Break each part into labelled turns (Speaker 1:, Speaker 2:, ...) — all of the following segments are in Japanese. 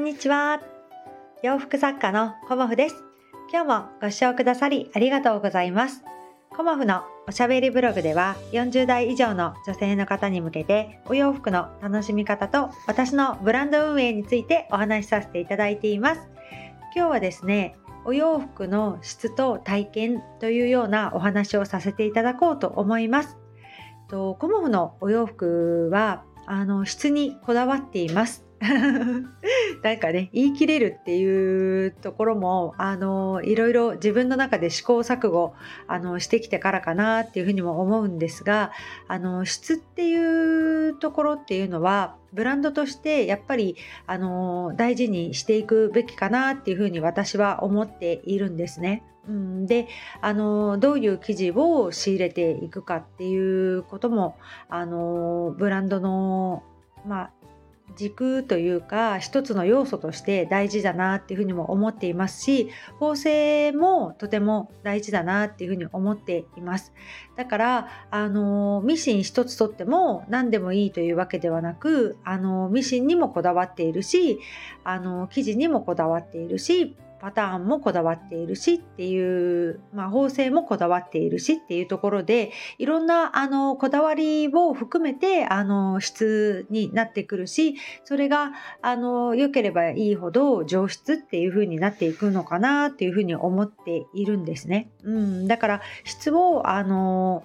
Speaker 1: んにちは。洋服作家のコモフです。今日もご視聴くださりありがとうございます。コモフのおしゃべりブログでは40代以上の女性の方に向けてお洋服の楽しみ方と私のブランド運営についてお話しさせていただいています。今日はですね、お洋服の質と体験というようなお話をさせていただこうと思います。とコモフのお洋服はあの質にこだわっています。なんかね言い切れるっていうところもあのいろいろ自分の中で試行錯誤あのしてきてからかなっていうふうにも思うんですがあの質っていうところっていうのはブランドとしてやっぱりあの大事にしていくべきかなっていうふうに私は思っているんですね。うん、であのどういう生地を仕入れていくかっていうこともあのブランドのまあ軸というか一つの要素として大事だなっていうふうにも思っていますし縫製もとても大事だなっていうふうに思っています。だからあのミシン一つとっても何でもいいというわけではなくあのミシンにもこだわっているしあの生地にもこだわっているしパターンもこだわっているしっていう、まあ、縫製もこだわっているしっていうところでいろんなあのこだわりを含めてあの質になってくるしそれがあの良ければいいほど上質っていう風になっていくのかなっていう風に思っているんですね。うん、だから質をあの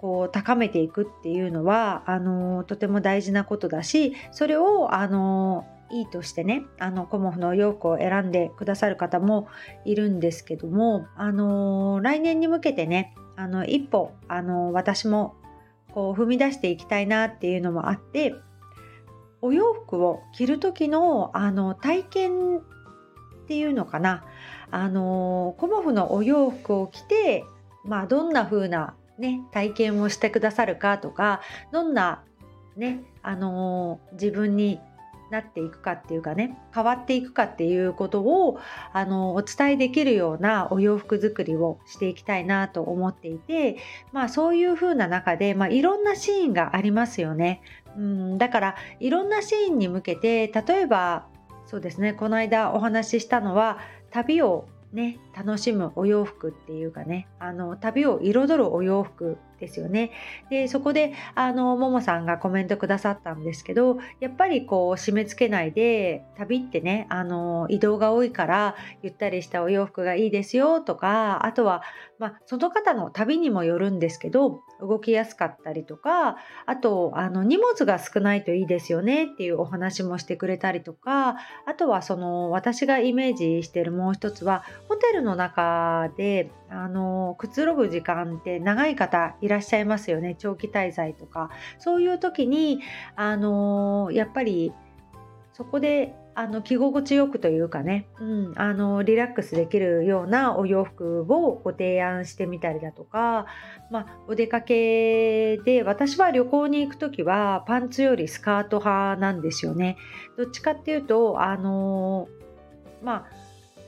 Speaker 1: こう高めていくっていうのはあのとても大事なことだしそれをあのいいとしてねあのコモフの洋服を選んでくださる方もいるんですけども、あの来年に向けてねあの一歩、あの私もこう踏み出していきたいなっていうのもあってお洋服を着る時のあの体験っていうのかな。あのコモフのお洋服を着て、まあ、どんな風なね体験をしてくださるかとかどんなねあの自分になっていくかっていうかね変わっていくかっていうことをあのお伝えできるようなお洋服作りをしていきたいなと思っていてまあそういう風な中で、まあ、いろんなシーンがありますよね。うんだからいろんなシーンに向けて例えばそうですねこの間お話ししたのは旅をね楽しむお洋服っていうかねあの旅を彩るお洋服ですよね。でそこであのももさんがコメントくださったんですけどやっぱりこう締め付けないで旅ってねあの移動が多いからゆったりしたお洋服がいいですよとかあとは、まあ、その方の旅にもよるんですけど動きやすかったりとかあとあの荷物が少ないといいですよねっていうお話もしてくれたりとかあとはその私がイメージしてるもう一つはホテルの中であのくつろぐ時間って長い方いらっしゃいますよね。長期滞在とか。そういう時にあのやっぱりそこであの着心地よくというかね、うん、あのリラックスできるようなお洋服をご提案してみたりだとか、まあ、お出かけで私は旅行に行く時はパンツよりスカート派なんですよね。どっちかっていうとあのまあ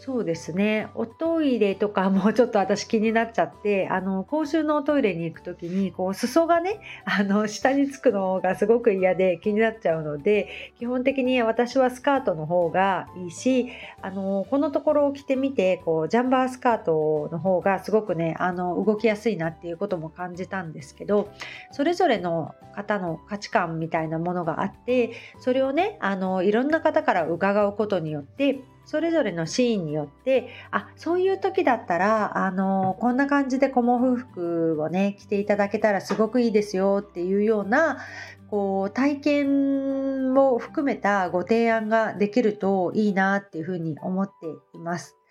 Speaker 1: そうですね。おトイレとかもちょっと私気になっちゃってあの公衆のおトイレに行く時にこう裾がねあの下につくのがすごく嫌で気になっちゃうので基本的に私はスカートの方がいいしあのこのところを着てみてこうジャンバースカートの方がすごくねあの動きやすいなっていうことも感じたんですけどそれぞれの方の価値観みたいなものがあってそれをねあのいろんな方から伺うことによってそれぞれのシーンによってあそういう時だったらあのこんな感じでコモフ服をね着ていただけたらすごくいいですよっていうようなこう体験も含めたご提案ができるといいなっていうふうに思っています。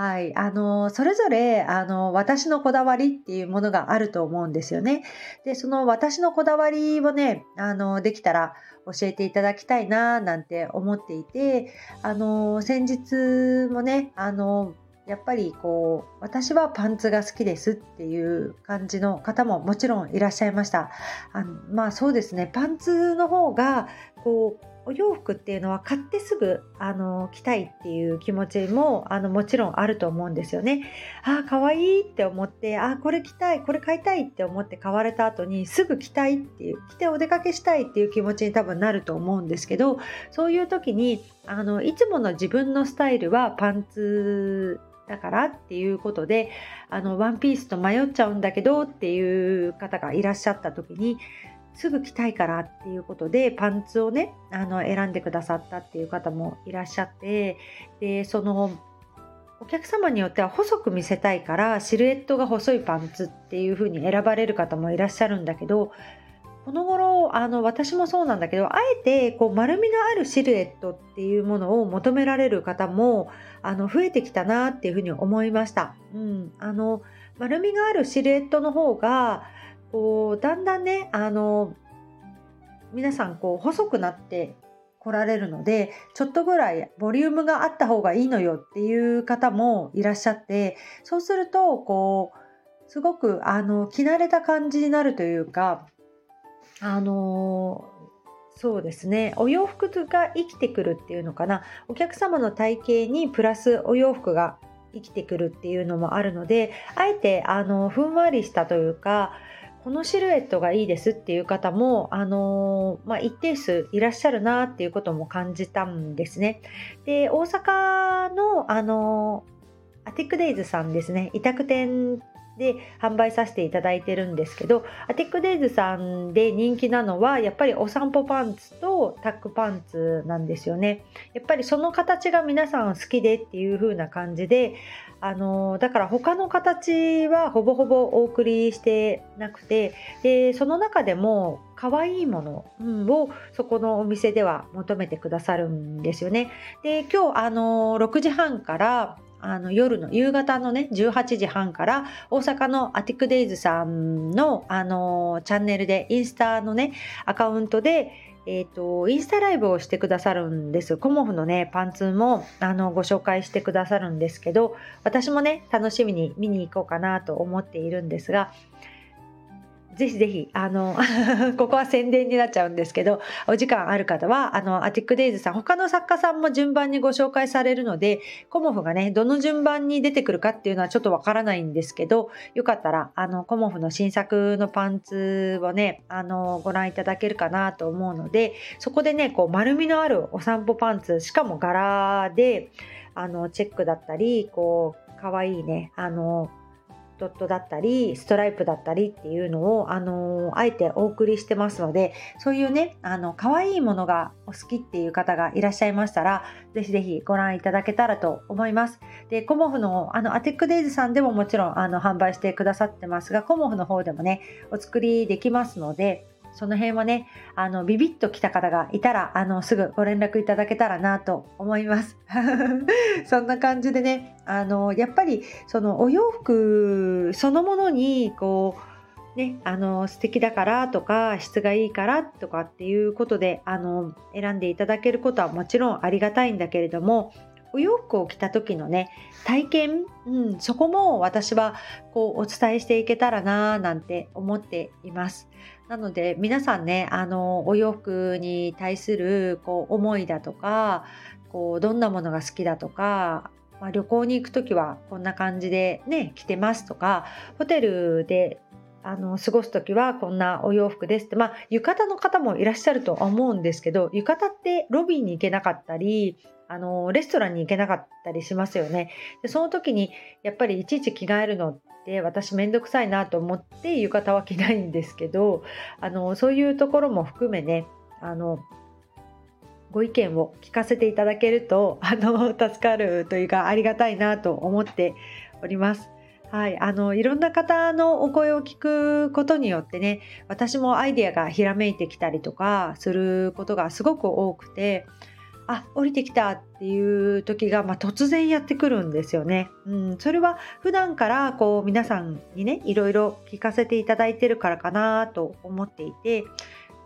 Speaker 1: はい、あのそれぞれあの私のこだわりっていうものがあると思うんですよね。でその私のこだわりをねあのできたら教えていただきたいななんて思っていてあの先日もねあのやっぱりこう私はパンツが好きですっていう感じの方ももちろんいらっしゃいました。あのまあそうですね。パンツの方がこうお洋服っていうのは買ってすぐあの着たいっていう気持ちもあのもちろんあると思うんですよね。ああ可愛いって思ってあこれ着たいこれ買いたいって思って買われた後にすぐ着たいっていう着てお出かけしたいっていう気持ちに多分なると思うんですけどそういう時にあのいつもの自分のスタイルはパンツだからっていうことであのワンピースと迷っちゃうんだけどっていう方がいらっしゃった時にすぐ着たいからっていうことでパンツをねあの選んでくださったっていう方もいらっしゃってでそのお客様によっては細く見せたいからシルエットが細いパンツっていう風に選ばれる方もいらっしゃるんだけどこの頃あの私もそうなんだけどあえてこう丸みのあるシルエットっていうものを求められる方もあの増えてきたなっていうふうに思いました。うん、あの丸みがあるシルエットの方がこうだんだんねあの皆さんこう細くなって来られるのでちょっとぐらいボリュームがあった方がいいのよっていう方もいらっしゃってそうするとこうすごくあの着慣れた感じになるというかあのそうですねお洋服が生きてくるっていうのかな。お客様の体型にプラスお洋服が生きてくるっていうのもあるのであえてあのふんわりしたというかこのシルエットがいいですっていう方も、あのー、まあ、一定数いらっしゃるなっていうことも感じたんですね。で、大阪の、あのー、アティックデイズさんですね、委託店で販売させていただいてるんですけどアティックデイズさんで人気なのはやっぱりお散歩パンツとタックパンツなんですよねやっぱりその形が皆さん好きでっていう風な感じであのだから他の形はほぼほぼお送りしてなくてでその中でも可愛いものをそこのお店では求めてくださるんですよね。で今日あの6時半からあの夜の夕方のね18時半から大阪のアティックデイズさんのあのチャンネルでインスタのねアカウントでえーと、インスタライブをしてくださるんです。コモフのね、パンツもあのご紹介してくださるんですけど、私もね、楽しみに見に行こうかなと思っているんですが、ぜひぜひ、あの、ここは宣伝になっちゃうんですけど、お時間ある方は、あの、アティックデイズさん、他の作家さんも順番にご紹介されるので、コモフがね、どの順番に出てくるかっていうのはちょっとわからないんですけど、よかったら、あの、コモフの新作のパンツをね、あの、ご覧いただけるかなと思うので、そこでね、こう、丸みのあるお散歩パンツ、しかも柄で、あの、チェックだったり、こう、かわいいね、あの、ドットだったりストライプだったりっていうのを、あのあえてお送りしてますのでそういうねあの可愛いものがお好きっていう方がいらっしゃいましたら是非是非ご覧いただけたらと思います。でコモフのあのアテックデイズさんでももちろんあの販売してくださってますがコモフの方でもねお作りできますのでその辺はね、あの、ビビッと来た方がいたら、あの、すぐご連絡いただけたらなと思います。そんな感じでね、あの、やっぱり、そのお洋服そのものに、こう、ね、あの素敵だからとか質がいいからとかっていうことであの選んでいただけることはもちろんありがたいんだけれどもお洋服を着た時のね体験、うん、そこも私はこうお伝えしていけたらななんて思っています。なので皆さんねあのお洋服に対するこう思いだとかこうどんなものが好きだとか、まあ、旅行に行く時はこんな感じでね着てますとかホテルであの過ごす時はこんなお洋服ですってまあ浴衣の方もいらっしゃるとは思うんですけど浴衣ってロビーに行けなかったりあのレストランに行けなかったりしますよねでその時にやっぱりいちいち着替えるので私めんどくさいなと思って浴衣は着ないんですけどあのそういうところも含めねあのご意見を聞かせていただけるとあの助かるというかありがたいなと思っております。はい、あのいろんな方のお声を聞くことによってね私もアイデアがひらめいてきたりとかすることがすごく多くてあ降りてきたっていう時が、まあ、突然やってくるんですよね。うん、それは普段からこう皆さんにねいろいろ聞かせていただいてるからかなと思っていて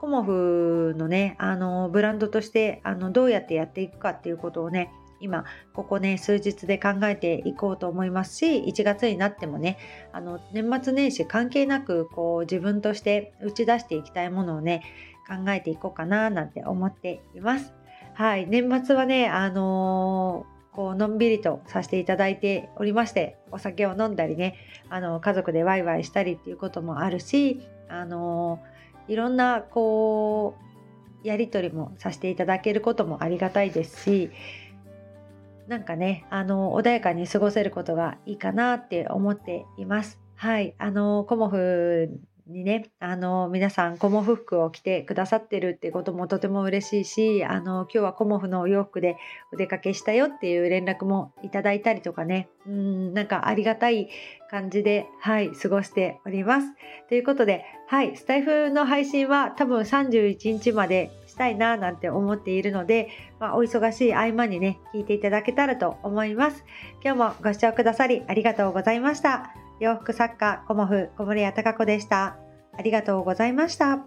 Speaker 1: コモフのねあのブランドとしてあのどうやってやっていくかっていうことをね今ここね数日で考えていこうと思いますし1月になってもねあの年末年始関係なくこう自分として打ち出していきたいものをね考えていこうかななんて思っています。はい、年末はね、あのー、こうのんびりとさせていただいておりましてお酒を飲んだりねあの家族でワイワイしたりっていうこともあるしあのいろんなこうやり取りもさせていただけることもありがたいですしなんかねあの穏やかに過ごせることがいいかなって思っています。はいあのコモフにね、あの、皆さん、コモフ服を着てくださってるってこともとても嬉しいし、あの、今日はコモフのお洋服でお出かけしたよっていう連絡もいただいたりとかね、うん、なんかありがたい感じで、はい、過ごしております。ということで、はい、スタイフの配信は多分31日までしたいななんて思っているので、まあ、お忙しい合間にね、聞いていただけたらと思います。今日もご視聴くださりありがとうございました。洋服作家コモフ小森屋隆子でした。ありがとうございました。